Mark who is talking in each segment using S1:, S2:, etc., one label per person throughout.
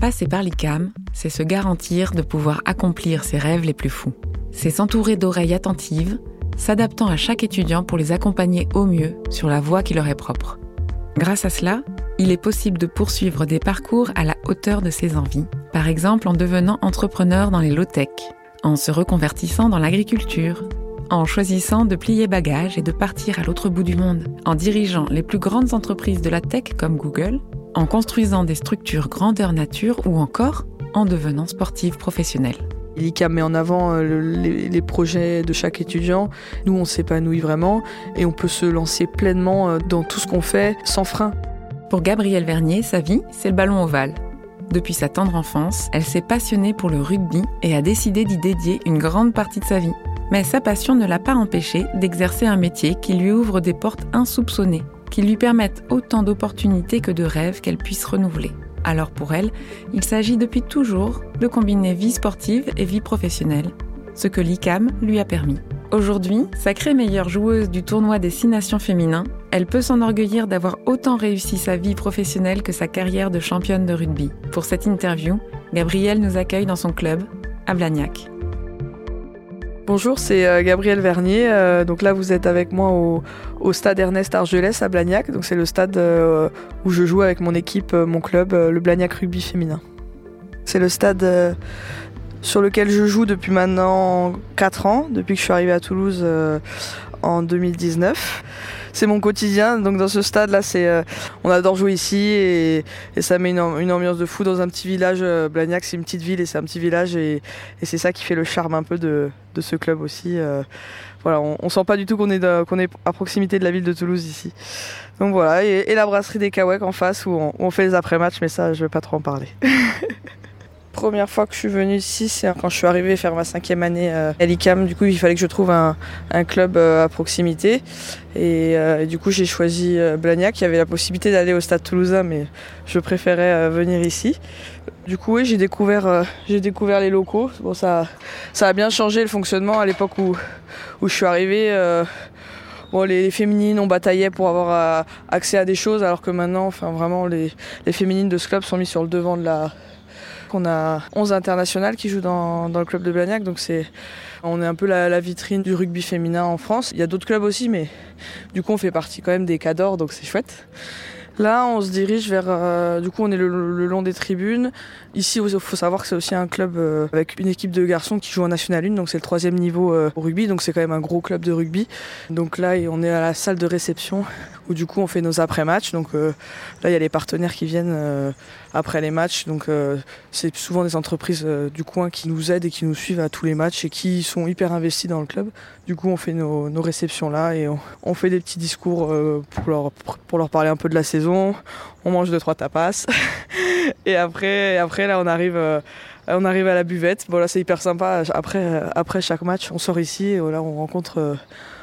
S1: Passer par l'ICAM, c'est se garantir de pouvoir accomplir ses rêves les plus fous. C'est s'entourer d'oreilles attentives, s'adaptant à chaque étudiant pour les accompagner au mieux sur la voie qui leur est propre. Grâce à cela, il est possible de poursuivre des parcours à la hauteur de ses envies, par exemple en devenant entrepreneur dans les low-tech, en se reconvertissant dans l'agriculture, en choisissant de plier bagages et de partir à l'autre bout du monde, en dirigeant les plus grandes entreprises de la tech comme Google, en construisant des structures grandeur nature ou encore en devenant sportive professionnelle.
S2: L'ICAM met en avant euh, les, projets de chaque étudiant. Nous, on s'épanouit vraiment et on peut se lancer pleinement euh, dans tout ce qu'on fait sans frein.
S1: Pour Gabrielle Vernier, sa vie, c'est le ballon ovale. Depuis sa tendre enfance, elle s'est passionnée pour le rugby et a décidé d'y dédier une grande partie de sa vie. Mais sa passion ne l'a pas empêchée d'exercer un métier qui lui ouvre des portes insoupçonnées, qui lui permettent autant d'opportunités que de rêves qu'elle puisse renouveler. Alors pour elle, il s'agit depuis toujours de combiner vie sportive et vie professionnelle, ce que l'ICAM lui a permis. Aujourd'hui, sacrée meilleure joueuse du tournoi des Six Nations féminins, elle peut s'enorgueillir d'avoir autant réussi sa vie professionnelle que sa carrière de championne de rugby. Pour cette interview, Gabrielle nous accueille dans son club, à Blagnac.
S2: Bonjour, c'est euh, Gabriel Vernier. Euh, donc là, vous êtes avec moi au, stade Ernest Argelès à Blagnac. Donc c'est le stade euh, où je joue avec mon équipe, mon club, le Blagnac Rugby féminin. C'est le stade sur lequel je joue depuis maintenant 4 ans, depuis que je suis arrivée à Toulouse en 2019 c'est mon quotidien. Donc dans ce stade là, c'est euh, on adore jouer ici et, ça met une, ambiance de fou dans un petit village. Euh, Blagnac, c'est une petite ville et c'est un petit village et, c'est ça qui fait le charme un peu de, ce club aussi. Euh. voilà, on, sent pas du tout qu'on est, à proximité de la ville de Toulouse ici. Donc voilà, et, la brasserie des Kawek en face où on, on fait les après-matchs, mais ça je vais pas trop en parler. première fois que je suis venue ici, c'est quand je suis arrivée faire ma cinquième année euh, à l'ICAM. Du coup, il fallait que je trouve un, club euh, à proximité. Euh, et, du coup, j'ai choisi Blagnac. Il y avait la possibilité d'aller au stade toulousain, mais je préférais venir ici. Du coup, oui, j'ai découvert, les locaux. Bon, ça, a bien changé le fonctionnement à l'époque où, je suis arrivée. Bon, les, féminines ont bataillé pour avoir accès à des choses, alors que maintenant, enfin vraiment, les féminines de ce club sont mises sur le devant de la, on a 11 internationales qui jouent dans, le club de Blagnac, donc c'est on est un peu la, vitrine du rugby féminin en France. Il y a d'autres clubs aussi, mais du coup on fait partie quand même des cadors, donc c'est chouette. Là, on se dirige vers. Euh, du coup, on est le, long des tribunes. Ici, il faut savoir que c'est aussi un club euh, avec une équipe de garçons qui joue en National 1, donc c'est le troisième niveau euh, au rugby, donc c'est quand même un gros club de rugby. Donc là, on est à la salle de réception où du coup on fait nos après-matchs. Donc là, il y a les partenaires qui viennent après les matchs. Donc c'est souvent des entreprises du coin qui nous aident et qui nous suivent à tous les matchs et qui sont hyper investis dans le club. Du coup, on fait nos, réceptions là et on, fait des petits discours pour, leur, pour leur parler un peu de la saison on mange deux trois tapas et après, après là on arrive, euh, on arrive à la buvette. Bon là c'est hyper sympa. Après, après chaque match, on sort ici et là on rencontre euh,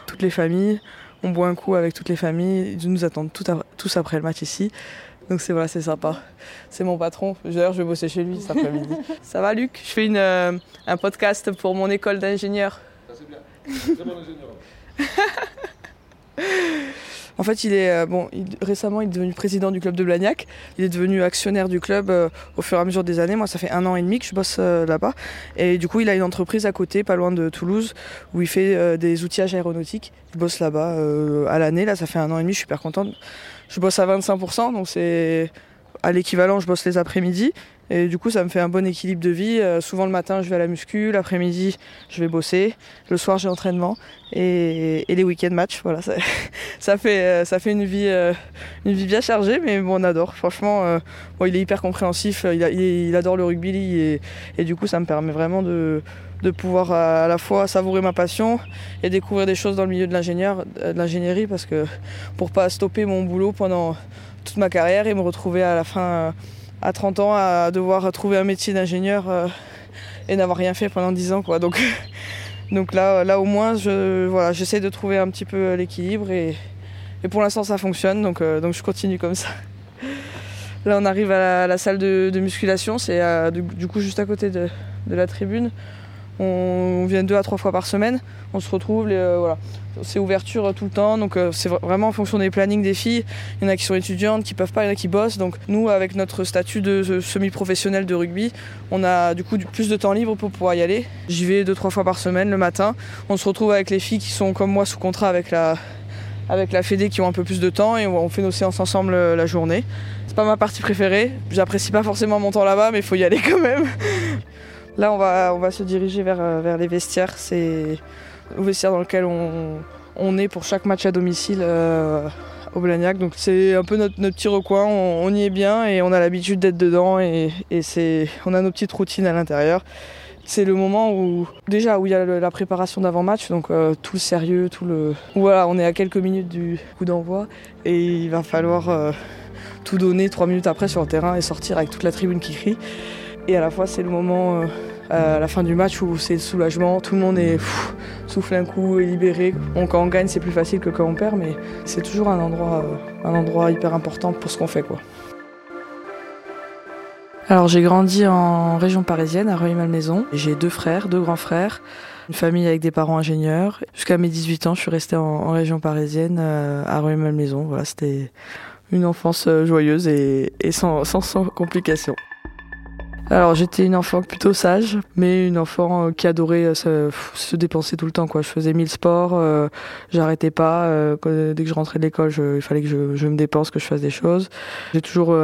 S2: toutes les familles. On boit un coup avec toutes les familles. Ils nous attendent tous après le match ici. Donc c'est voilà, c'est sympa. C'est mon patron. D'ailleurs, je vais bosser chez lui cet après-midi. Ça va, Luc? Je fais une, euh, un podcast pour mon école d'ingénieur. c'est bien. Très bon ingénieur. En fait, il est euh, bon. récemment, il est devenu président du club de Blagnac. Il est devenu actionnaire du club euh, au fur et à mesure des années. Moi, ça fait un an et demi que je bosse euh, là-bas. Et du coup, il a une entreprise à côté, pas loin de Toulouse, où il fait des outillages aéronautiques. Il bosse là-bas à l'année. Là, ça fait un an et demi. Je suis super contente. Je bosse à 25%, donc c'est à l'équivalent. Je bosse les après-midi. Et du coup, ça me fait un bon équilibre de vie. Euh, souvent le matin, je vais à la muscu, l'après-midi, je vais bosser, le soir, j'ai entraînement et, les week-ends match. Voilà, ça, fait, euh, ça fait une vie, euh, une vie bien chargée, mais bon, on adore. Franchement, bon, il est hyper compréhensif, il, adore le rugby et, et, du coup, ça me permet vraiment de, de pouvoir à la fois savourer ma passion et découvrir des choses dans le milieu de l'ingénierie parce que pour pas stopper mon boulot pendant toute ma carrière et me retrouver à la fin à 30 ans à devoir trouver un métier d'ingénieur euh, et n'avoir rien fait pendant 10 ans. Donc, là, au moins, je, voilà, j'essaie de trouver un petit peu l'équilibre et, pour l'instant ça fonctionne, donc, euh, donc je continue comme ça. Là on arrive à la, salle de, musculation, c'est euh, du, coup juste à côté de, la tribune. On vient deux à trois fois par semaine. On se retrouve, voilà. C'est ouverture tout le temps, donc c'est vraiment en fonction des plannings des filles. Il y en a qui sont étudiantes, qui peuvent pas, il y en a qui bossent. Donc nous, avec notre statut de semi-professionnel de rugby, on a du coup plus de temps libre pour pouvoir y aller. J'y vais deux trois fois par semaine le matin. On se retrouve avec les filles qui sont comme moi sous contrat avec la avec Fédé qui ont un peu plus de temps et on fait nos séances ensemble euh, la journée. C'est pas ma partie préférée, j'apprécie pas forcément mon temps là-bas mais il faut y aller quand même. Là on va, on va se diriger vers, euh, vers les vestiaires, c'est le vestiaire dans lequel on, on, est pour chaque match à domicile euh, au Blagnac. Donc c'est un peu notre, notre petit recoin, on, y est bien et on a l'habitude d'être dedans et, et on a nos petites routines à l'intérieur. C'est le moment où déjà où il y a la préparation d'avant-match, donc euh, tout le sérieux, tout le. Voilà, on est à quelques minutes du coup d'envoi et il va falloir euh, tout donner trois minutes après sur le terrain et sortir avec toute la tribune qui crie. Et à la fois c'est le moment euh, à la fin du match où c'est le soulagement, tout le monde est souffle un coup et libéré. quand on gagne c'est plus facile que quand on perd, mais c'est toujours un endroit, un endroit hyper important pour ce qu'on fait quoi. Alors j'ai grandi en région parisienne, à Rueil-Malmaison. J'ai deux frères, deux grands frères, une famille avec des parents ingénieurs. Jusqu'à mes 18 ans, je suis restée en, région parisienne, euh, à Rueil-Malmaison. Voilà, c'était une enfance euh, joyeuse et, sans, sans, sans complications. Alors j'étais une enfant plutôt sage, mais une enfant euh, qui adorait euh, se, dépenser tout le temps. Quoi. Je faisais mille sports, euh, j'arrêtais pas. dès que je rentrais de l'école, il fallait que je, me dépense, que je fasse des choses. J'ai toujours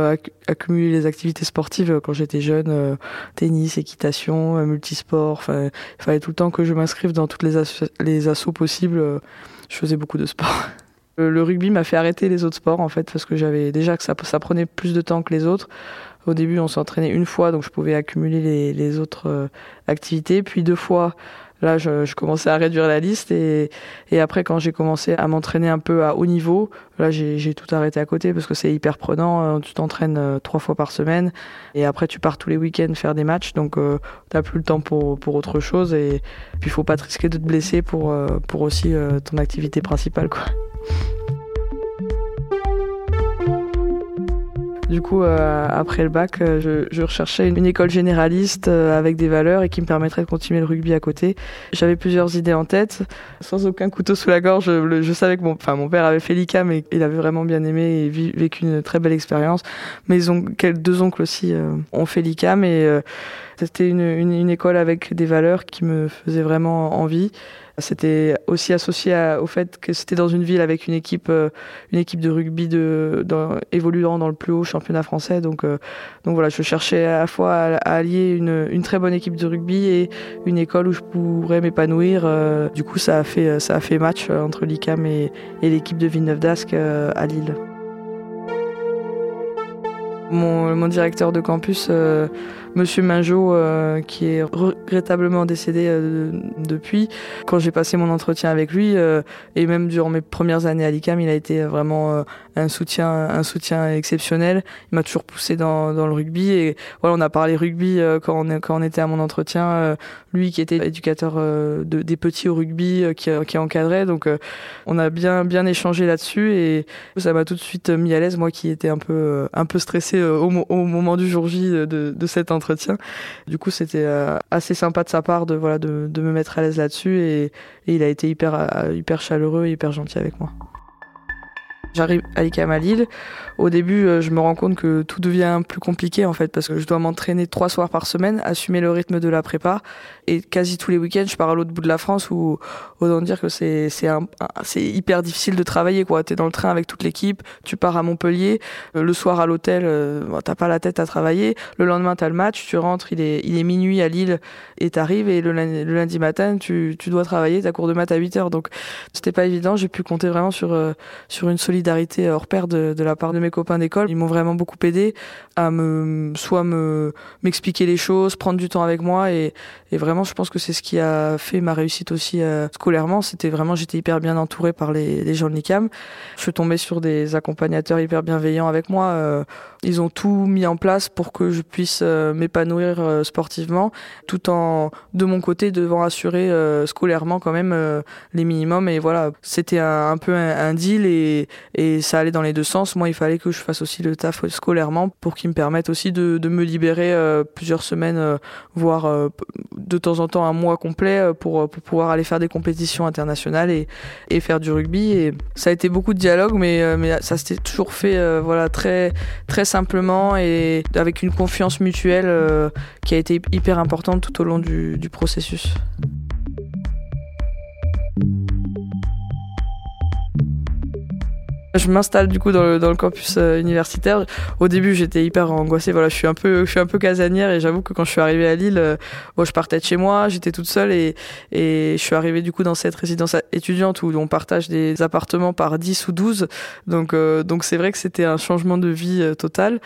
S2: accumulé les activités sportives quand j'étais jeune, tennis, équitation, multisport. Il fallait tout le temps que je m'inscrive dans toutes les, assauts possibles. Je faisais beaucoup de sport. Le rugby m'a fait arrêter les autres sports en fait parce que j'avais déjà que ça prenait plus de temps que les autres. Au début, on s'entraînait une fois, donc je pouvais accumuler les, autres euh, activités. Puis deux fois, là, je, commençais à réduire la liste. Et, et après, quand j'ai commencé à m'entraîner un peu à haut niveau, là, j'ai tout arrêté à côté parce que c'est hyper prenant. Euh, tu t'entraînes euh, trois fois par semaine. Et après, tu pars tous les week-ends faire des matchs. Donc, euh, t'as plus le temps pour, pour autre chose. Et puis, il faut pas te risquer de te blesser pour, pour aussi ton activité principale, quoi. Du coup, euh, après le bac, euh, je, recherchais une, école généraliste euh, avec des valeurs et qui me permettrait de continuer le rugby à côté. J'avais plusieurs idées en tête, sans aucun couteau sous la gorge. Je, savais que mon, père avait fait l'ICAM et il avait vraiment bien aimé et vécu une très belle expérience. Ont, deux oncles aussi ont fait l'ICAM et c'était une, une, école avec des valeurs qui me faisaient vraiment envie. C'était aussi associé au fait que c'était dans une ville avec une équipe, euh, une équipe de rugby évoluant dans le plus haut championnat français. Donc, euh, donc voilà, je cherchais à la fois à, allier une, très bonne équipe de rugby et une école où je pourrais m'épanouir. Euh, du coup, ça a fait, ça a fait match entre l'ICAM et, l'équipe de Villeneuve d'Ascq à Lille. Mon, mon, directeur de campus, euh, Monsieur Minjot, euh, qui est regrettablement décédé euh, depuis, quand j'ai passé mon entretien avec lui, et même durant mes premières années à l'ICAM, il a été vraiment un soutien, un soutien exceptionnel. Il m'a toujours poussé dans, dans, le rugby, et voilà, on a parlé rugby quand on, quand on était à mon entretien. lui, qui était éducateur de, des petits au rugby, qui, qui encadrait, donc on a bien bien échangé là-dessus, et ça m'a tout de suite mis à l'aise, moi qui étais un peu un peu stressé euh, au, moment du jour J de, cet entretien. Du coup, c'était euh, assez sympa de sa part de voilà de, me mettre à l'aise là-dessus et, il a été hyper euh, hyper chaleureux et hyper gentil avec moi. J'arrive à l'ICAM à Lille. Au début, euh, je me rends compte que tout devient plus compliqué en fait parce que je dois m'entraîner trois soirs par semaine, assumer le rythme de la prépa et quasi tous les week-ends, je pars à l'autre bout de la France où autant dire que c'est c'est c'est hyper difficile de travailler quoi. T'es dans le train avec toute l'équipe, tu pars à Montpellier, euh, le soir à l'hôtel, euh, t'as pas la tête à travailler. Le lendemain, t'as le match, tu rentres, il est il est minuit à Lille et t'arrives et le lundi, le lundi matin, tu tu dois travailler, ta cours de maths à 8 heures donc c'était pas évident. J'ai pu compter vraiment sur sur une solide solidarité hors pair de, de la part de mes copains d'école. Ils m'ont vraiment beaucoup aidé à me soit me m'expliquer les choses, prendre du temps avec moi et, et vraiment je pense que c'est ce qui a fait ma réussite aussi euh, scolairement. C'était vraiment j'étais hyper bien entouré par les, les gens de l'ICAM. Je suis tombée sur des accompagnateurs hyper bienveillants avec moi. Euh, ils ont tout mis en place pour que je puisse euh, m'épanouir sportivement, tout en de mon côté devant assurer scolairement quand même les minimums. Et voilà, c'était un, un, peu un, un deal et et ça allait dans les deux sens. Moi, il fallait que je fasse aussi le taf scolairement pour qu'il me permette aussi de, de me libérer plusieurs semaines, voire de temps en temps un mois complet pour, pour pouvoir aller faire des compétitions internationales et, et faire du rugby. Et ça a été beaucoup de dialogue, mais, mais ça s'était toujours fait voilà, très, très simplement et avec une confiance mutuelle qui a été hyper importante tout au long du, du processus. Je m'installe du coup dans le, dans le campus euh, universitaire. Au début, j'étais hyper angoissée. Voilà, je suis un peu, je suis un peu casanière et j'avoue que quand je suis arrivée à Lille, euh, bon, je partais de chez moi, j'étais toute seule et, et je suis arrivée du coup dans cette résidence étudiante où on partage des appartements par 10 ou 12. Donc, euh, donc c'est vrai que c'était un changement de vie total.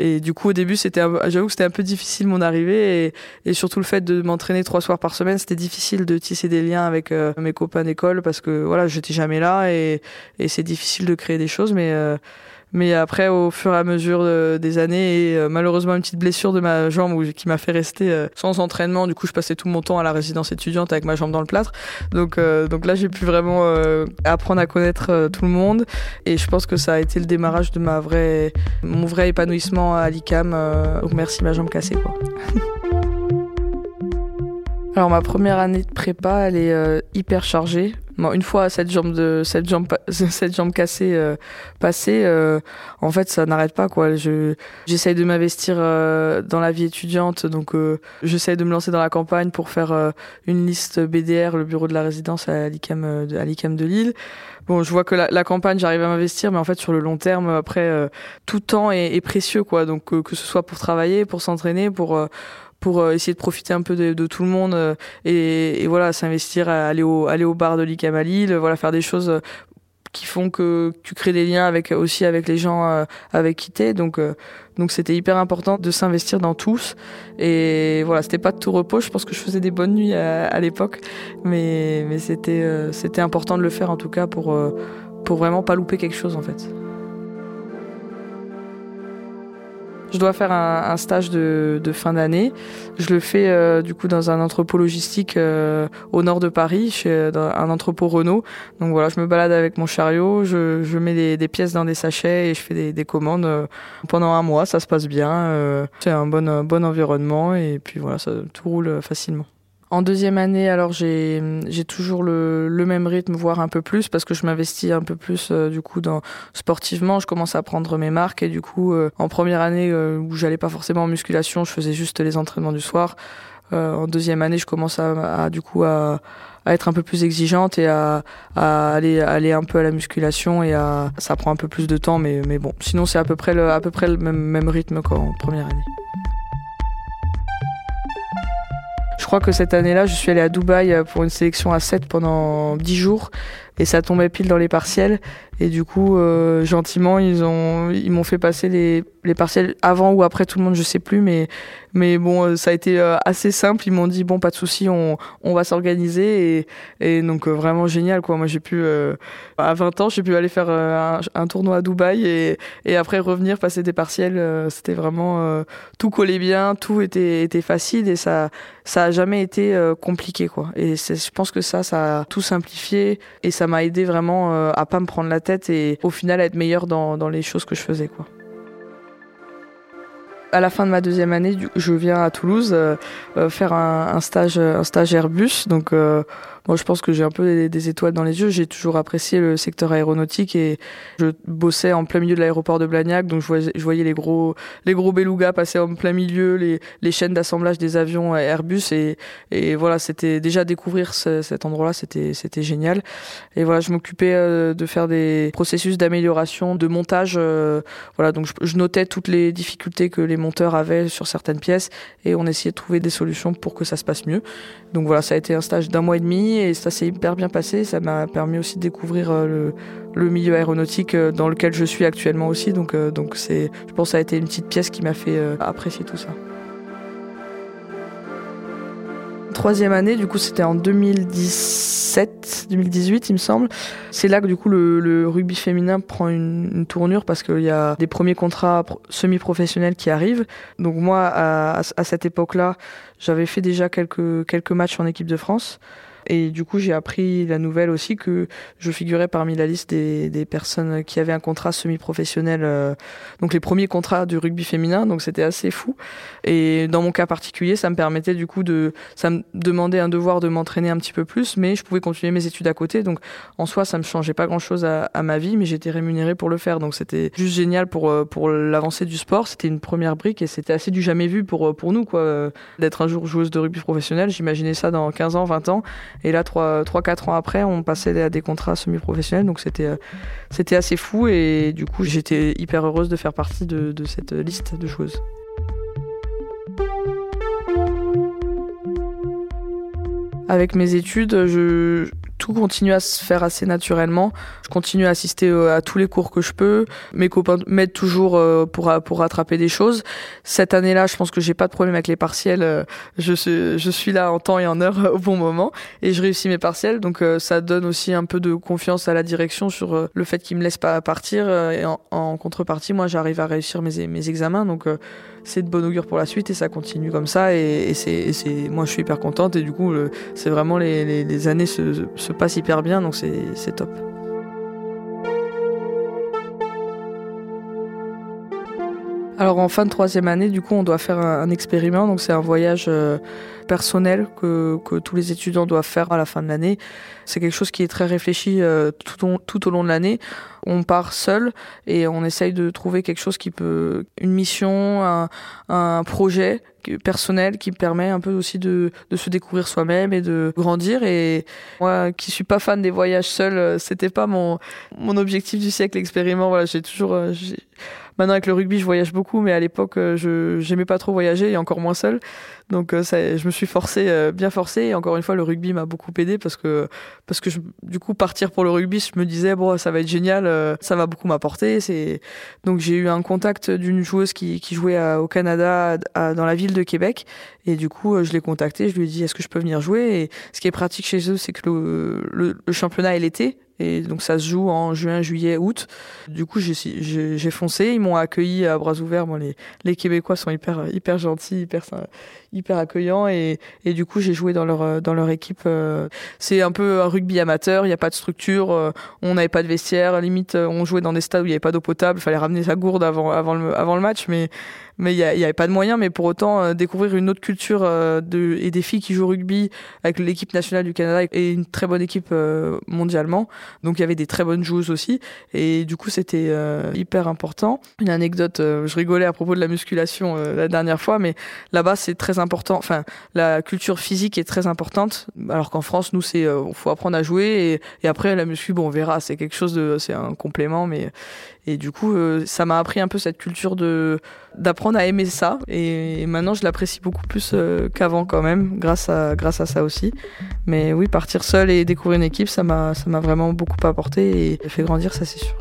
S2: Et du coup, au début, c'était, j'avoue que c'était un peu difficile mon arrivée et, et surtout le fait de m'entraîner trois soirs par semaine, c'était difficile de tisser des liens avec euh, mes copains d'école parce que voilà, j'étais jamais là et, et c'est difficile de créer des choses, mais euh, mais après, au fur et à mesure des années, et euh, malheureusement une petite blessure de ma jambe qui m'a fait rester euh, sans entraînement. Du coup, je passais tout mon temps à la résidence étudiante avec ma jambe dans le plâtre. Donc, donc là, j'ai pu vraiment apprendre à connaître tout le monde. Et je pense que ça a été le démarrage de ma vraie, mon vrai épanouissement à l'ICAM. donc merci ma jambe cassée. Alors ma première année de prépa, elle est hyper chargée une fois cette jambe de cette jambe cette jambe cassée euh, passée, euh, en fait, ça n'arrête pas quoi. Je j'essaye de m'investir euh, dans la vie étudiante, donc j'essaye de me lancer dans la campagne pour faire une liste BDR, le bureau de la résidence à l'ICAM à l'ICAM de Lille. Bon, je vois que la, la campagne, j'arrive à m'investir, mais en fait, sur le long terme, après, tout temps est, est précieux quoi. Donc que ce soit pour travailler, pour s'entraîner, pour pour euh, essayer de profiter un peu de, de tout le monde euh, et, et, voilà s'investir aller au aller au bar de l'ICAM à Lille voilà faire des choses euh, qui font que tu crées des liens avec aussi avec les gens avec qui t'es. Donc donc c'était hyper important de s'investir dans tous. Et voilà c'était pas de tout repos. Je pense que je faisais des bonnes nuits à, à l'époque. Mais mais c'était c'était important de le faire en tout cas pour pour vraiment pas louper quelque chose en fait Je dois faire un, un stage de, de fin d'année. Je le fais euh, du coup dans un entrepôt logistique euh, au nord de Paris, chez dans un entrepôt Renault. Donc voilà, je me balade avec mon chariot, je, je mets des, des, pièces dans des sachets et je fais des, des commandes euh, pendant un mois. Ça se passe bien. C'est un bon, bon environnement et puis voilà, ça tout roule facilement. En deuxième année, alors j'ai toujours le, le, même rythme, voire un peu plus, parce que je m'investis un peu plus euh, du coup dans sportivement. Je commence à prendre mes marques et du coup, euh, en première année euh, où j'allais pas forcément en musculation, je faisais juste les entraînements du soir. en deuxième année, je commence à, à du coup à, à, être un peu plus exigeante et à, à aller aller un peu à la musculation et à ça prend un peu plus de temps, mais mais bon, sinon c'est à peu près le à peu près le même rythme qu'en première année. Crois que cette année-là, je suis allée à Dubaï euh, pour une sélection à 7 pendant 10 jours et ça tombait pile dans les partiels. Et du coup, euh, gentiment, ils ont, ils m'ont fait passer les, les partiels avant ou après tout le monde, je sais plus, mais, mais bon, euh, ça a été euh, assez simple. Ils m'ont dit bon, pas de souci, on, on va s'organiser et, et donc vraiment génial quoi. Moi, j'ai pu à 20 ans, j'ai pu aller faire un, un, tournoi à Dubaï et, et après revenir passer des partiels. C'était vraiment tout collait bien, tout était, était facile et ça, ça a jamais été compliqué quoi. Et je pense que ça, ça a tout simplifié et ça m'a aidé vraiment à pas me prendre la tête et au final être meilleur dans, dans les choses que je faisais. Quoi. À la fin de ma deuxième année, je viens à Toulouse euh, euh, faire un, stage, un stage Airbus. Donc, euh, moi, je pense que j'ai un peu des, étoiles dans les yeux. J'ai toujours apprécié le secteur aéronautique et je bossais en plein milieu de l'aéroport de Blagnac, donc je voyais, je voyais les gros, les gros belugas passer en plein milieu, les, les chaînes d'assemblage des avions Airbus et, et voilà, c'était déjà découvrir ce, cet endroit-là, c'était, c'était génial. Et voilà, je m'occupais euh, de faire des processus d'amélioration, de montage. Euh, voilà, donc je notais toutes les difficultés que les monteurs avaient sur certaines pièces et on essayait de trouver des solutions pour que ça se passe mieux. Donc voilà, ça a été un stage d'un mois et demi et ça s'est hyper bien passé. Ça m'a permis aussi de découvrir euh, le, milieu aéronautique euh, dans lequel je suis actuellement aussi. Donc, euh, donc c'est, je pense que ça a été une petite pièce qui m'a fait apprécier tout ça. Troisième année, du coup, c'était en 2017, 2018, il me semble. C'est là que du coup le, rugby féminin prend une, une tournure parce qu'il y a des premiers contrats semi-professionnels qui arrivent. Donc moi, à, à cette époque-là, j'avais fait déjà quelques quelques matchs en équipe de France. Et du coup, j'ai appris la nouvelle aussi que je figurais parmi la liste des, des personnes qui avaient un contrat semi-professionnel, euh, donc les premiers contrats du rugby féminin, donc c'était assez fou. Et dans mon cas particulier, ça me permettait du coup de, ça me demandait un devoir de m'entraîner un petit peu plus, mais je pouvais continuer mes études à côté. Donc en soi, ça me changeait pas grand-chose à, à, ma vie, mais j'étais rémunérée pour le faire. Donc c'était juste génial pour euh, pour l'avancée du sport. C'était une première brique et c'était assez du jamais vu pour pour nous quoi, d'être un jour joueuse de rugby professionnelle. J'imaginais ça dans 15 ans, 20 ans. Et là, 3-4 ans après, on passait à des contrats semi-professionnels. Donc c'était euh, c'était assez fou. Et du coup, j'étais hyper heureuse de faire partie de, de cette liste de joueuses. Avec mes études, je, tout continue à se faire assez naturellement. Je continue à assister euh, à tous les cours que je peux. Mes copains m'aident toujours euh, pour pour rattraper des choses. Cette année-là, je pense que j'ai pas de problème avec les partiels. Euh, je suis je suis là en temps et en heure au bon moment et je réussis mes partiels. Donc ça donne aussi un peu de confiance à la direction sur le fait qu'ils me laissent pas partir. Et en, contrepartie, moi, j'arrive à réussir mes mes examens. Donc c'est de bon augure pour la suite et ça continue comme ça et, et c'est, moi je suis hyper contente et du coup c'est vraiment les, les, les années se, se, passent hyper bien donc c'est, top. Alors en fin de troisième année, du coup, on doit faire un, expériment. Donc c'est un voyage euh, personnel que, que, tous les étudiants doivent faire à la fin de l'année. C'est quelque chose qui est très réfléchi euh, tout, tout au long de l'année. On part seul et on essaye de trouver quelque chose qui peut, une mission, un, un projet personnel qui permet un peu aussi de, de se découvrir soi-même et de grandir. Et moi, qui suis pas fan des voyages seuls, euh, c'était pas mon, mon objectif du siècle expériment. Voilà, j'ai toujours, Maintenant avec le rugby, je voyage beaucoup, mais à l'époque, euh, je j'aimais pas trop voyager et encore moins seul. Donc euh, ça, je me suis forcé, euh, bien forcé. Et encore une fois, le rugby m'a beaucoup aidé parce que parce que je, du coup partir pour le rugby, je me disais bon, ça va être génial, ça va beaucoup m'apporter. C'est donc j'ai eu un contact d'une joueuse qui qui jouait au Canada dans la ville de Québec et du coup je l'ai contactée. Je lui ai dit est-ce que je peux venir jouer? Et ce qui est pratique chez eux, c'est que le, le, le championnat est l'été et donc ça se joue en juin, juillet, août. Du coup, j'ai foncé. Ils m'ont accueilli à bras ouverts. Moi, les, les Québécois sont hyper, hyper gentils, hyper, hyper accueillants. Et, du coup, j'ai joué dans leur, dans leur équipe. Euh, c'est un peu un rugby amateur. Il n'y a pas de structure. Euh, on n'avait pas de vestiaire. Limite, on jouait dans des stades où il n'y avait pas d'eau potable. Il fallait ramener sa gourde avant, avant, le, avant le match. Mais mais il y, avait pas de moyens. Mais pour autant, euh, découvrir une autre culture euh, de, et des filles qui jouent rugby avec l'équipe nationale du Canada et une très bonne équipe euh, mondialement. Donc il y avait des très bonnes joueuses aussi. Et du coup, c'était hyper important. Une anecdote, je rigolais à propos de la musculation la dernière fois, mais là-bas c'est très important. Enfin, la culture physique est très importante. Alors qu'en France, nous c'est, faut apprendre à jouer et, et après la muscu, bon, on verra. C'est quelque chose de, c'est un complément, mais et du coup, euh, ça m'a appris un peu cette culture de d'apprendre à aimer ça. Et, maintenant, je l'apprécie beaucoup plus euh, qu'avant quand même, grâce à grâce à ça aussi. Mais oui, partir seul et découvrir une équipe, ça m'a ça m'a vraiment beaucoup apporté et fait grandir, ça c'est sûr.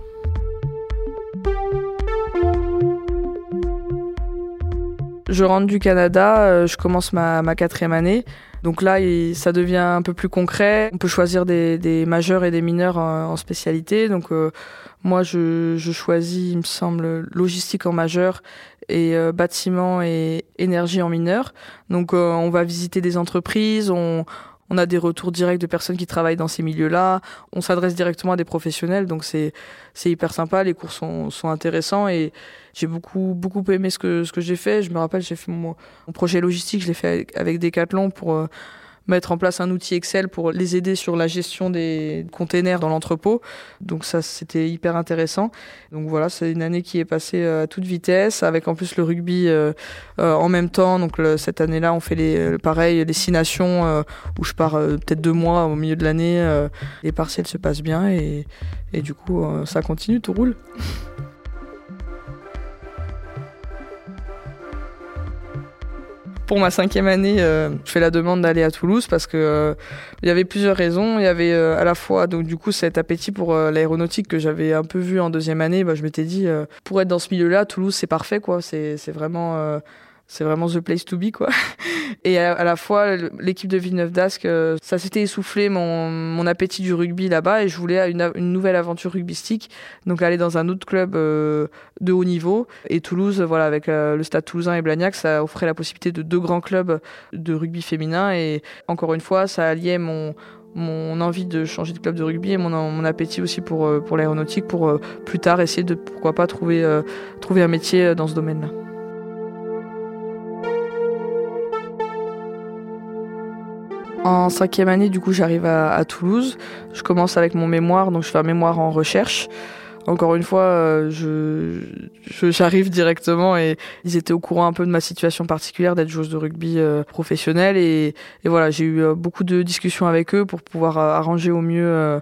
S2: Je rentre du Canada, euh, je commence ma, ma quatrième année. Donc là, ça devient un peu plus concret. On peut choisir des, des majeurs et des mineurs en, spécialité. Donc euh, moi, je, je, choisis, il me semble, logistique en majeur et euh, bâtiment et énergie en mineur. Donc euh, on va visiter des entreprises, on, on a des retours directs de personnes qui travaillent dans ces milieux-là. On s'adresse directement à des professionnels, donc c'est c'est hyper sympa. Les cours sont sont intéressants et j'ai beaucoup beaucoup aimé ce que ce que j'ai fait. Je me rappelle, j'ai fait mon, projet logistique, je l'ai fait avec, avec Decathlon pour euh, mettre en place un outil Excel pour les aider sur la gestion des containers dans l'entrepôt. Donc ça, c'était hyper intéressant. Donc voilà, c'est une année qui est passée euh, à toute vitesse, avec en plus le rugby euh, euh, en même temps. Donc cette année-là, on fait les pareil, les six nations où je pars peut-être deux mois au milieu de l'année. les partiels se passent bien et, et du coup, ça continue, tout roule. Pour ma cinquième année, euh, je fais la demande d'aller à Toulouse parce que euh, il y avait plusieurs raisons. Il y avait euh, à la fois donc du coup cet appétit pour l'aéronautique que j'avais un peu vu en deuxième année. Bah, je m'étais dit pour être dans ce milieu-là, Toulouse c'est parfait quoi. C'est c'est vraiment c'est vraiment the place to be quoi. Et à, la fois l'équipe de Villeneuve d'Ascq, euh, ça s'était essoufflé mon, mon appétit du rugby là-bas et je voulais une, une, nouvelle aventure rugbystique, donc aller dans un autre club euh, de haut niveau. Et Toulouse, voilà, avec euh, le Stade Toulousain et Blagnac, ça offrait la possibilité de deux grands clubs de rugby féminin et encore une fois, ça alliait mon mon envie de changer de club de rugby et mon, mon appétit aussi pour, pour l'aéronautique pour plus tard essayer de pourquoi pas trouver, trouver un métier dans ce domaine-là. En cinquième année, du coup, j'arrive à, Toulouse. Je commence avec mon mémoire, donc je fais un mémoire en recherche. Encore une fois, euh, je, j'arrive directement et ils étaient au courant un peu de ma situation particulière d'être joueuse de rugby euh, professionnelle et, voilà, j'ai eu euh, beaucoup de discussions avec eux pour pouvoir arranger au mieux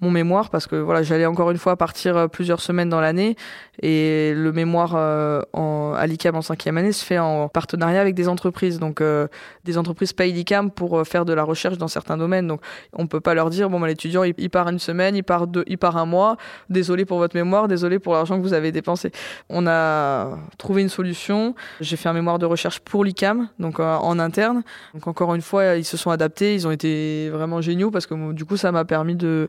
S2: mon mémoire parce que voilà, j'allais encore une fois partir euh, plusieurs semaines dans l'année et le mémoire euh, en, à l'ICAM en cinquième année se fait en partenariat avec des entreprises. Donc euh, des entreprises payent l'ICAM pour faire de la recherche dans certains domaines. Donc on peut pas leur dire bon bah, l'étudiant il, part une semaine, il part deux, il part un mois. Désolé pour votre mémoire, désolé pour l'argent que vous avez dépensé. On a trouvé une solution. J'ai fait un mémoire de recherche pour l'ICAM, donc en interne. Donc encore une fois ils se sont adaptés, ils ont été vraiment géniaux parce que du coup ça m'a permis de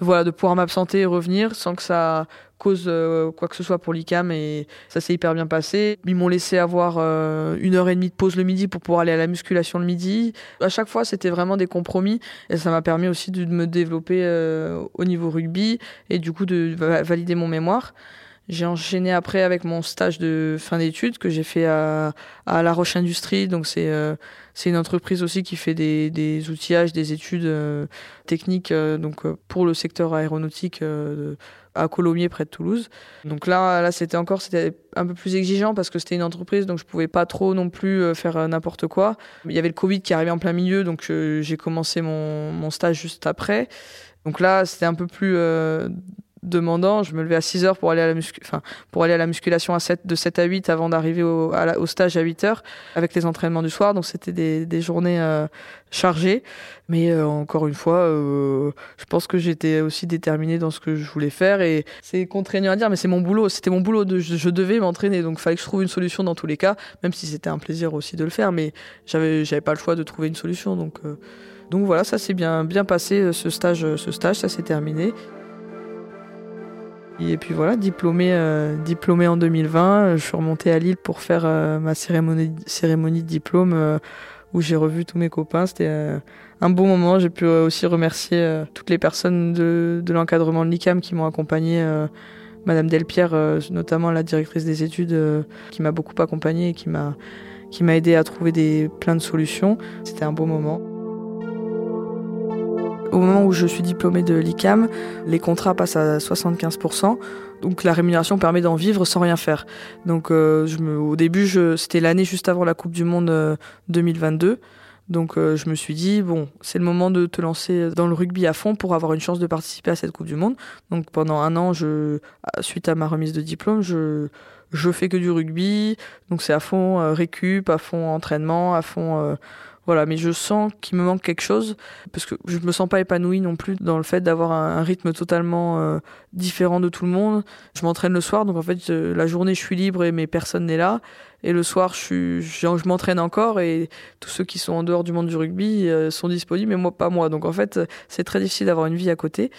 S2: voilà, de pouvoir m'absenter et revenir sans que ça cause euh, quoi que ce soit pour l'ICAM et ça s'est hyper bien passé. Ils m'ont laissé avoir euh, une heure et demie de pause le midi pour pouvoir aller à la musculation le midi. À chaque fois, c'était vraiment des compromis et ça m'a permis aussi de me développer euh, au niveau rugby et du coup de valider mon mémoire. J'ai enchaîné après avec mon stage de fin d'études que j'ai fait à, La Roche Industrie. Donc c'est euh, c'est une entreprise aussi qui fait des, des outillages, des études euh, techniques euh, donc pour le secteur aéronautique à Colomiers près de Toulouse. Donc là là c'était encore c'était un peu plus exigeant parce que c'était une entreprise donc je pouvais pas trop non plus faire n'importe quoi. Il y avait le Covid qui arrivait en plein milieu donc j'ai commencé mon, mon stage juste après. Donc là, c'était un peu plus demandant. Je me levais à 6 heures pour aller à la, enfin, pour aller à la musculation à 7, de 7 à 8 avant d'arriver au, au, stage à 8 heures avec les entraînements du soir. Donc c'était des, des, journées euh, chargées. Mais euh, encore une fois, euh, je pense que j'étais aussi déterminée dans ce que je voulais faire. Et c'est contraignant à dire, mais c'est mon boulot. C'était mon boulot. De, je, devais m'entraîner. Donc il fallait que je trouve une solution dans tous les cas, même si c'était un plaisir aussi de le faire. Mais j'avais, j'avais pas le choix de trouver une solution. Donc, donc voilà, ça s'est bien, bien passé, ce stage, ce stage, ça s'est terminé. Et puis voilà, diplômé, euh, diplômé en 2020, euh, je suis remontée à Lille pour faire euh, ma cérémonie, cérémonie de diplôme où j'ai revu tous mes copains. C'était un bon moment. J'ai pu aussi remercier toutes les personnes de, l'encadrement de l'ICAM qui m'ont accompagné. Madame Delpierre, notamment la directrice des études, qui m'a beaucoup accompagnée et qui m'a qui m'a aidé à trouver des plein de solutions. C'était un beau moment. Au moment où je suis diplômée de l'ICAM, les contrats passent à 75%. Donc la rémunération permet d'en vivre sans rien faire. Donc euh, au début, c'était l'année juste avant la Coupe du Monde 2022. Euh, Donc euh, je me suis dit, bon, c'est le moment de te lancer dans le rugby à fond pour avoir une chance de participer à cette Coupe du Monde. Donc pendant un an, suite à ma remise de diplôme, je, je fais que du rugby. Donc c'est à fond récup, à fond entraînement, à fond voilà, mais je sens qu'il me manque quelque chose parce que je me sens pas épanouie non plus dans le fait d'avoir un, rythme totalement euh, différent de tout le monde. Je m'entraîne le soir, donc en fait la journée je suis libre et mes personnes n'est là. Et le soir, je, je, m'entraîne encore et tous ceux qui sont en dehors du monde du rugby euh, sont disponibles, mais moi pas moi. Donc en fait, c'est très difficile d'avoir une vie à côté.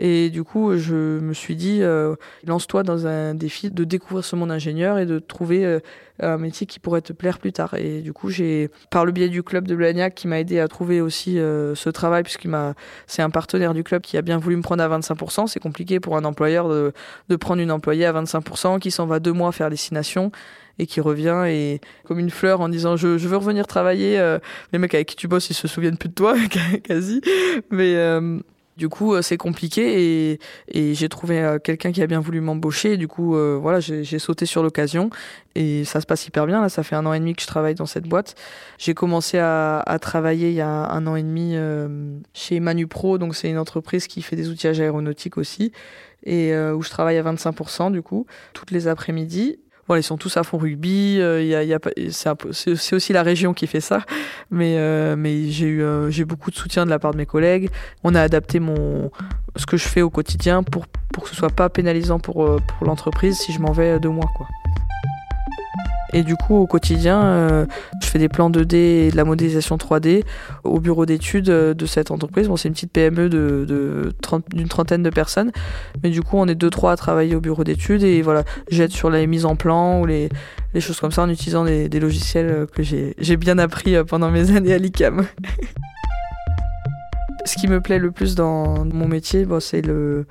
S2: Et du coup, je me suis dit, euh, lance-toi dans un défi de découvrir ce monde ingénieur et de trouver euh, un métier qui pourrait te plaire plus tard. Et du coup, j'ai, par le biais du club de Blagnac, qui m'a aidé à trouver aussi ce travail, puisqu'il m'a, c'est un partenaire du club qui a bien voulu me prendre à 25%. C'est compliqué pour un employeur de, de prendre une employée à 25%, qui s'en va deux mois faire destination et qui revient et comme une fleur en disant je, je veux revenir travailler. les mecs avec qui tu bosses, ils se souviennent plus de toi quasi, mais du coup, euh, c'est compliqué et, et j'ai trouvé euh, quelqu'un qui a bien voulu m'embaucher. Du coup, euh, voilà, j'ai sauté sur l'occasion et ça se passe hyper bien. Là, ça fait un an et demi que je travaille dans cette boîte. J'ai commencé à, à, travailler il y a un an et demi chez Manupro, donc c'est une entreprise qui fait des outillages aéronautiques aussi et où je travaille à 25% du coup, toutes les après-midi ils sont tous à fond rugby. Euh, y a, c'est aussi la région qui fait ça. Mais, euh, j'ai eu euh, beaucoup de soutien de la part de mes collègues. On a adapté mon, ce que je fais au quotidien pour, que ce soit pas pénalisant pour, l'entreprise si je m'en vais deux mois. Quoi. Et du coup, au quotidien, je fais des plans 2D et de la modélisation 3D au bureau d'études euh, de cette entreprise. Bon, c'est une petite PME de, d'une trentaine de personnes, mais du coup, on est deux trois à travailler au bureau d'études et voilà, j'aide sur les mises en plan ou les, choses comme ça en utilisant des, logiciels que j'ai, bien appris pendant mes années à l'ICAM. Ce qui me plaît le plus dans mon métier, bon, c'est le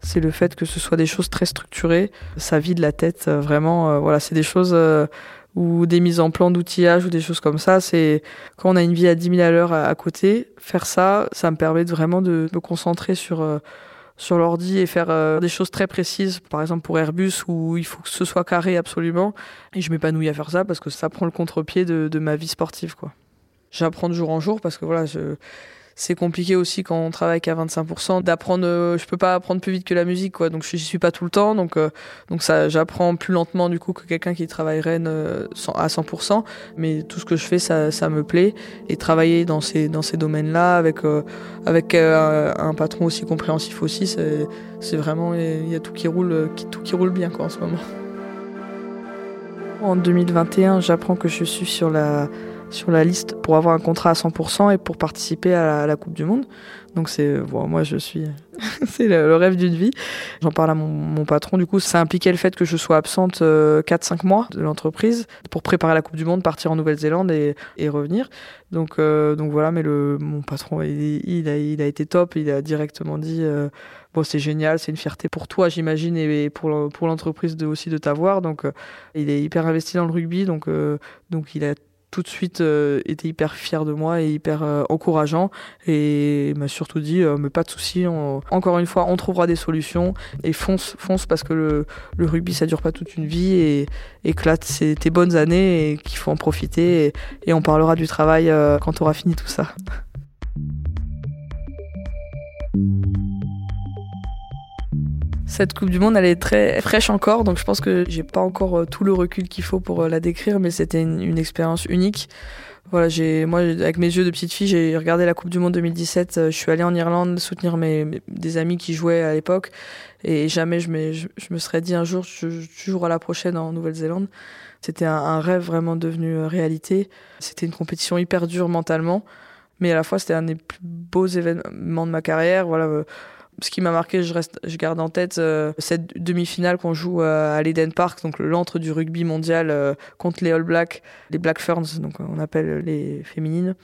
S2: c'est le fait que ce soit des choses très structurées. Ça vide la tête euh, vraiment. Euh, voilà, c'est des choses euh, ou des mises en plan d'outillage ou des choses comme ça. C'est quand on a une vie à 10 000 à l'heure à, côté, faire ça, ça me permet vraiment de me concentrer sur sur l'ordi et faire des choses très précises. Par exemple pour Airbus où il faut que ce soit carré absolument. Et je m'épanouis à faire ça parce que ça prend le contre-pied de, de ma vie sportive quoi. J'apprends de jour en jour parce que voilà, je c'est compliqué aussi quand on travaille qu'à 25% d'apprendre euh, je peux pas apprendre plus vite que la musique quoi. Donc j'y suis pas tout le temps. Donc euh, donc ça j'apprends plus lentement du coup que quelqu'un qui travaillerait euh, à 100% mais tout ce que je fais ça, ça me plaît. Et travailler dans ces dans ces domaines là avec avec un, patron aussi compréhensif aussi c'est c'est vraiment il y a tout qui roule tout qui roule bien quoi en ce moment. En 2021 j'apprends que je suis sur la sur la liste pour avoir un contrat à 100% et pour participer à la, Coupe du Monde. Donc c'est, bon, moi je suis, c'est le, rêve d'une vie. J'en parle à mon, patron. Du coup, ça impliquait le fait que je sois absente 4-5 euh, mois de l'entreprise pour préparer la Coupe du Monde, partir en Nouvelle-Zélande et, revenir. Donc, euh, donc voilà. Mais le, mon patron, il, a, été top. Il a directement dit. Euh, bon, c'est génial, c'est une fierté pour toi, j'imagine, et pour, l'entreprise aussi de t'avoir. Donc, il est hyper investi dans le rugby, donc, donc il a tout de suite euh, hyper fier de moi et hyper euh, encourageant et m'a surtout dit euh, mais pas de souci encore une fois on trouvera des solutions et fonce fonce parce que le, le rugby ça dure pas toute une vie et éclate tes bonnes années et qu'il faut en profiter et, et, on parlera du travail quand on aura fini tout ça. Cette Coupe du Monde, elle est très fraîche encore, donc je pense que j'ai pas encore euh, tout le recul qu'il faut pour euh, la décrire, mais c'était une, expérience unique. Voilà, j'ai moi avec mes yeux de petite fille, j'ai regardé la Coupe du Monde 2017. Euh, je suis allée en Irlande soutenir mes, des amis qui jouaient à l'époque, et jamais je, me, serais dit un jour je, je jouerai la prochaine en Nouvelle-Zélande. C'était un, un, rêve vraiment devenu réalité. C'était une compétition hyper dure mentalement, mais à la fois c'était un des plus beaux événements de ma carrière. Voilà ce qui m'a marqué, je, reste, je garde en tête euh, cette demi-finale qu'on joue euh, à l'Eden Park, donc l'antre du rugby mondial euh, contre les All Blacks, les Black Ferns, donc on appelle les féminines,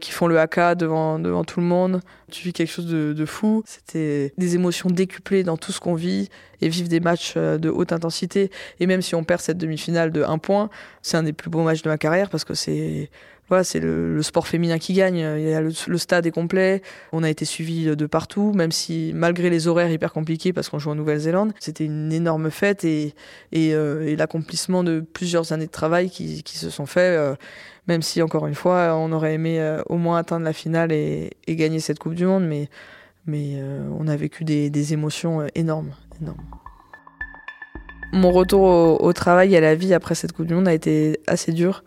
S2: qui font le haka devant, devant tout le monde. Tu vis quelque chose de, de fou. C'était des émotions décuplées dans tout ce qu'on vit et vivre des matchs de haute intensité. Et même si on perd cette demi-finale de 1 point, c'est un des plus beaux matchs de ma carrière parce que c'est c'est le, sport féminin qui gagne. Le, stade est complet. On a été suivi de partout, même si malgré les horaires hyper compliqués parce qu'on joue en Nouvelle-Zélande, c'était une énorme fête et, euh, l'accomplissement de plusieurs années de travail qui, se sont faits. Euh, même si encore une fois, on aurait aimé euh, au moins atteindre la finale et, gagner cette Coupe du Monde, mais, on a vécu des, émotions énormes, énormes. Mon retour au travail et à la vie après cette Coupe du Monde a été assez dur.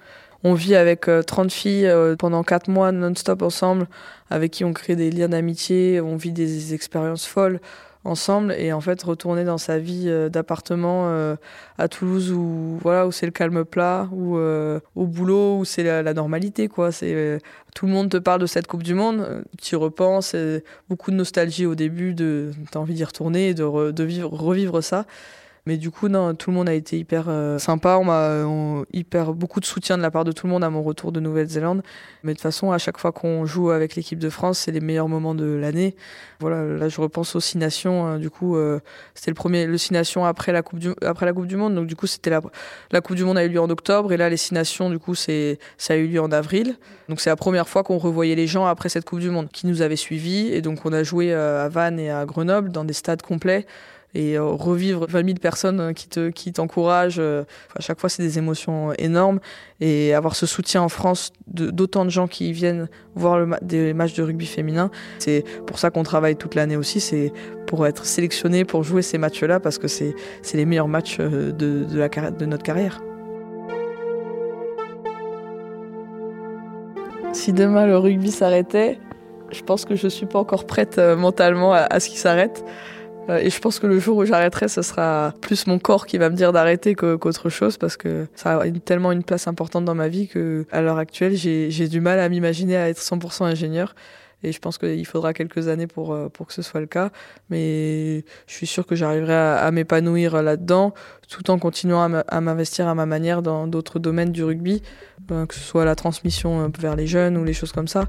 S2: On vit avec 30 euh, filles euh, pendant 4 mois non-stop ensemble, avec qui on crée des liens d'amitié, on vit des expériences folles ensemble et en fait retourner dans sa vie euh, d'appartement à Toulouse où voilà où c'est le calme plat ou au boulot où c'est la, normalité quoi. C'est tout le monde te parle de cette coupe du monde tu repenses beaucoup de nostalgie au début de t'as envie d'y retourner et de, de vivre revivre ça mais du coup, non, tout le monde a été hyper euh, sympa. On m'a hyper beaucoup de soutien de la part de tout le monde à mon retour de Nouvelle-Zélande. Mais de toute façon, à chaque fois qu'on joue avec l'équipe de France, c'est les meilleurs moments de l'année. Voilà, là, je repense aux Six Nations. Hein. du coup, euh, c'était le premier, le Six Nations après la Coupe du, après la Coupe du Monde. Donc, du coup, c'était la, la Coupe du Monde a eu lieu en octobre. Et là, les Six Nations, du coup, c'est, ça a eu lieu en avril. Donc, c'est la première fois qu'on revoyait les gens après cette Coupe du Monde qui nous avaient suivis. Et donc, on a joué euh, à Vannes et à Grenoble dans des stades complets et euh, revivre 20 000 personnes euh, qui te qui t'encouragent. Euh, à chaque fois, c'est des émotions énormes et avoir ce soutien en France d'autant de, gens qui viennent voir des matchs de rugby féminin, c'est pour ça qu'on travaille toute l'année aussi. C'est pour être sélectionné pour jouer ces matchs-là parce que c'est les meilleurs matchs de, de notre carrière. Si demain le rugby s'arrêtait, je pense que je suis pas encore prête mentalement à, à ce qu'il s'arrête et je pense que le jour où j'arrêterai, ce sera plus mon corps qui va me dire d'arrêter qu'autre chose parce que ça a tellement une place importante dans ma vie que à l'heure actuelle, j'ai du mal à m'imaginer à être 100% ingénieur. Et je pense qu'il faudra quelques années pour, euh, pour que ce soit le cas. Mais je suis sûr que j'arriverai à, m'épanouir là-dedans, tout en continuant à m'investir à ma manière dans d'autres domaines du rugby, euh, que ce soit la transmission vers les jeunes ou les choses comme ça.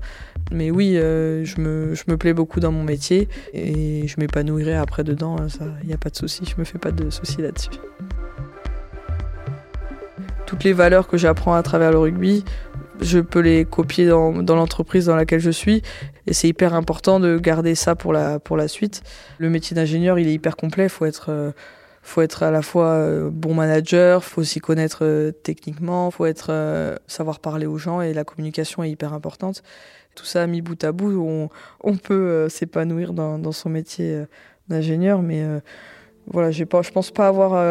S2: Mais oui, euh, je, me, je me plais beaucoup dans mon métier et je m'épanouirai après dedans. Il n'y a pas de souci, je me fais pas de soucis là-dessus toutes les valeurs que j'apprends à travers le rugby, je peux les copier dans, l'entreprise dans laquelle je suis. Et c'est hyper important de garder ça pour la, pour la suite. Le métier d'ingénieur, il est hyper complet. Faut être, euh, faut être à la fois euh, bon manager, faut s'y connaître euh, techniquement, faut être, savoir parler aux gens et la communication est hyper importante. Tout ça mis bout à bout, on, on peut s'épanouir dans, dans, son métier d'ingénieur, mais voilà, j'ai pas, je pense pas avoir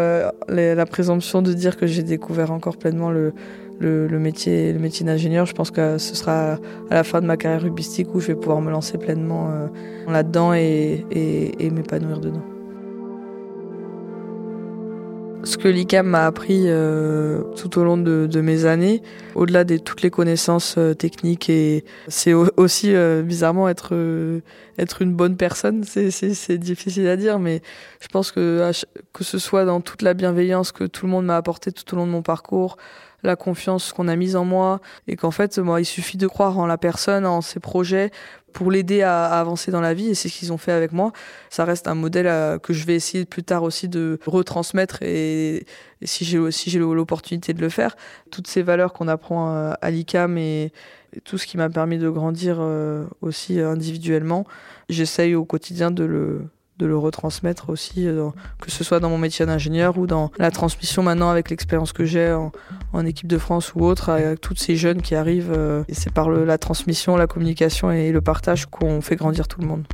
S2: la présomption de dire que j'ai découvert encore pleinement le, le, métier, le métier d'ingénieur. Je pense que ce sera à la fin de ma carrière rugbyistique où je vais pouvoir me lancer pleinement euh, là-dedans et, m'épanouir dedans. Ce que l'ICAM m'a appris euh, tout au long de, mes années, au-delà de toutes les connaissances euh, techniques, et c'est aussi bizarrement être, être une bonne personne. C'est difficile à dire, mais je pense que que ce soit dans toute la bienveillance que tout le monde m'a apporté tout au long de mon parcours, la confiance qu'on a mise en moi et qu'en fait, moi, il suffit de croire en la personne, en ses projets pour l'aider à, avancer dans la vie et c'est ce qu'ils ont fait avec moi. Ça reste un modèle euh, que je vais essayer plus tard aussi de retransmettre et, si j'ai si j'ai l'opportunité de le faire, toutes ces valeurs qu'on apprend euh, à l'ICAM et, tout ce qui m'a permis de grandir euh, aussi individuellement, j'essaye au quotidien de le de le retransmettre aussi, euh, que ce soit dans mon métier d'ingénieur ou dans la transmission maintenant avec l'expérience que j'ai en, équipe de France ou autre, avec toutes ces jeunes qui arrivent. Euh, et c'est par la transmission, la communication et le partage qu'on fait grandir tout le monde.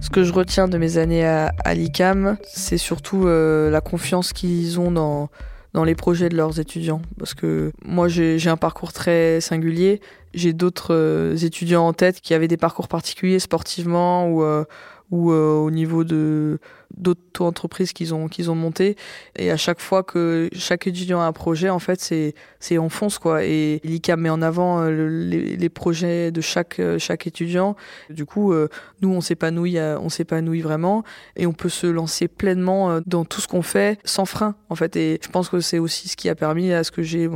S2: Ce que je retiens de mes années à, l'ICAM, c'est surtout euh, la confiance qu'ils ont dans, dans les projets de leurs étudiants. Parce que moi, j'ai un parcours très singulier. J'ai d'autres euh, étudiants en tête qui avaient des parcours particuliers sportivement ou, euh, ou euh, au niveau de d'autres entreprises qu'ils ont qu'ils ont monté et à chaque fois que chaque étudiant a un projet en fait c'est c'est on fonce quoi. Et l'ICAM met en avant euh, les, les, projets de chaque euh, chaque étudiant. Du coup nous on s'épanouit on s'épanouit vraiment. Et on peut se lancer pleinement dans tout ce qu'on fait sans frein en fait. Et je pense que c'est aussi ce qui a permis à ce que j'ai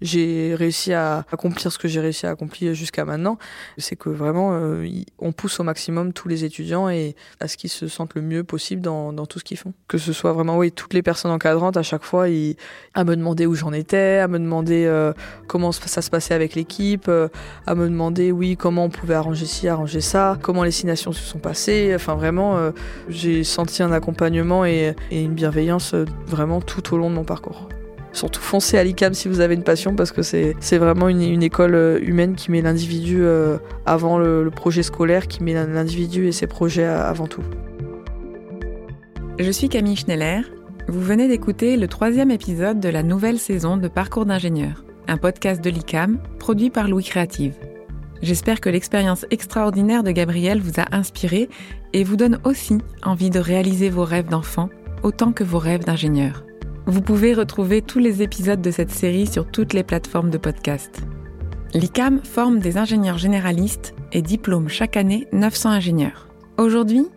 S2: j'ai réussi à accomplir ce que j'ai réussi à accomplir jusqu'à maintenant. C'est que vraiment on pousse au maximum tous les étudiants et à ce qu'ils se sentent le mieux possible dans, tout ce qu'ils font. Que ce soit vraiment, oui, toutes les personnes encadrantes, à chaque fois, à me demander où j'en étais, à me demander euh, comment ça se passait avec l'équipe, euh, à me demander, oui, comment on pouvait arranger ci, arranger ça, comment les six nations se sont passées. Enfin, vraiment, euh, j'ai senti un accompagnement et, une bienveillance vraiment tout au long de mon parcours surtout foncez à l'ICAM si vous avez une passion parce que c'est vraiment une, école humaine qui met l'individu avant le, projet scolaire, qui met l'individu et ses projets avant tout.
S1: Je suis Camille Schneller. Vous venez d'écouter le troisième épisode de la nouvelle saison de Parcours d'ingénieur, un podcast de l'ICAM produit par Louis Créative. J'espère que l'expérience extraordinaire de Gabriel vous a inspiré et vous donne aussi envie de réaliser vos rêves d'enfant autant que vos rêves d'ingénieur. Vous pouvez retrouver tous les épisodes de cette série sur toutes les plateformes de podcast. L'ICAM forme des ingénieurs généralistes et diplôme chaque année 900 ingénieurs. Aujourd'hui,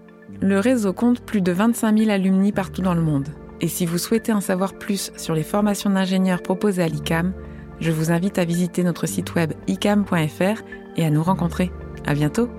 S1: le réseau compte plus de 25 000 alumni partout dans le monde. Et si vous souhaitez en savoir plus sur les formations d'ingénieurs proposées à l'ICAM, je vous invite à visiter notre site web icam.fr et à nous rencontrer. À bientôt!